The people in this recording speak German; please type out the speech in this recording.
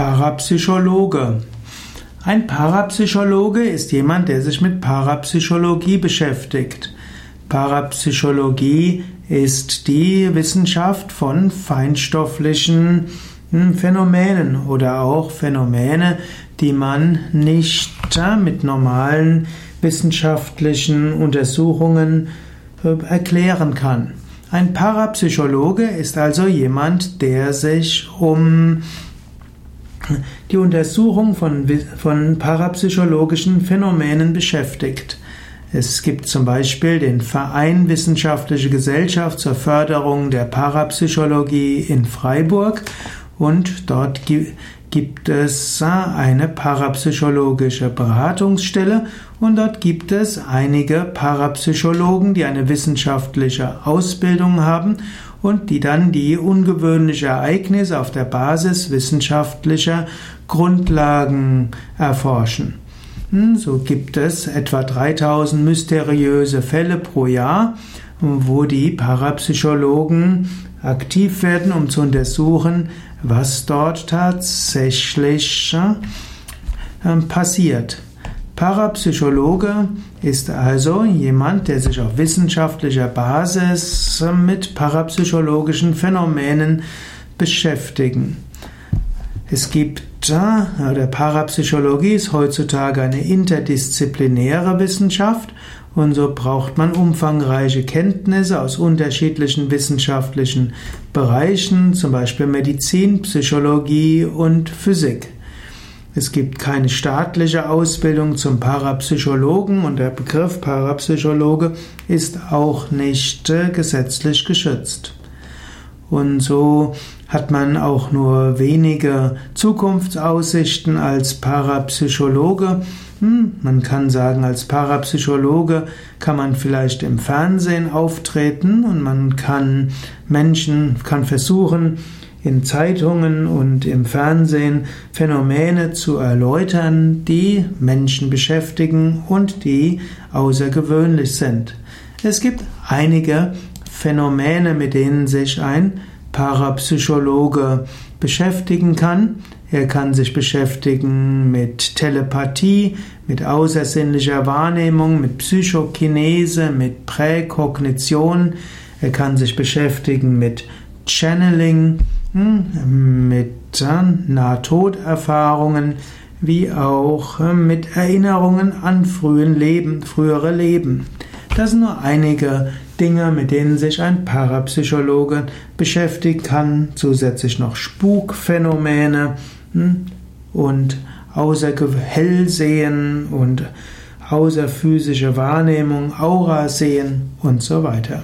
Parapsychologe. Ein Parapsychologe ist jemand, der sich mit Parapsychologie beschäftigt. Parapsychologie ist die Wissenschaft von feinstofflichen hm, Phänomenen oder auch Phänomene, die man nicht mit normalen wissenschaftlichen Untersuchungen äh, erklären kann. Ein Parapsychologe ist also jemand, der sich um die Untersuchung von, von parapsychologischen Phänomenen beschäftigt. Es gibt zum Beispiel den Verein Wissenschaftliche Gesellschaft zur Förderung der Parapsychologie in Freiburg und dort gibt es eine parapsychologische Beratungsstelle und dort gibt es einige Parapsychologen, die eine wissenschaftliche Ausbildung haben und die dann die ungewöhnlichen Ereignisse auf der Basis wissenschaftlicher Grundlagen erforschen. Hm, so gibt es etwa 3000 mysteriöse Fälle pro Jahr, wo die Parapsychologen aktiv werden, um zu untersuchen, was dort tatsächlich äh, passiert. Parapsychologe ist also jemand, der sich auf wissenschaftlicher Basis mit parapsychologischen Phänomenen beschäftigen. Es gibt, äh, der Parapsychologie ist heutzutage eine interdisziplinäre Wissenschaft und so braucht man umfangreiche Kenntnisse aus unterschiedlichen wissenschaftlichen Bereichen, zum Beispiel Medizin, Psychologie und Physik. Es gibt keine staatliche Ausbildung zum Parapsychologen und der Begriff Parapsychologe ist auch nicht äh, gesetzlich geschützt. Und so hat man auch nur wenige Zukunftsaussichten als Parapsychologe. Hm, man kann sagen, als Parapsychologe kann man vielleicht im Fernsehen auftreten und man kann Menschen, kann versuchen, in Zeitungen und im Fernsehen Phänomene zu erläutern, die Menschen beschäftigen und die außergewöhnlich sind. Es gibt einige Phänomene, mit denen sich ein Parapsychologe beschäftigen kann. Er kann sich beschäftigen mit Telepathie, mit außersinnlicher Wahrnehmung, mit Psychokinese, mit Präkognition. Er kann sich beschäftigen mit Channeling, mit Nahtoderfahrungen wie auch äh, mit Erinnerungen an frühen Leben, frühere Leben. Das sind nur einige Dinge, mit denen sich ein Parapsychologe beschäftigen kann. Zusätzlich noch Spukphänomene hm, und Hellsehen und außerphysische Wahrnehmung, Aura sehen und so weiter.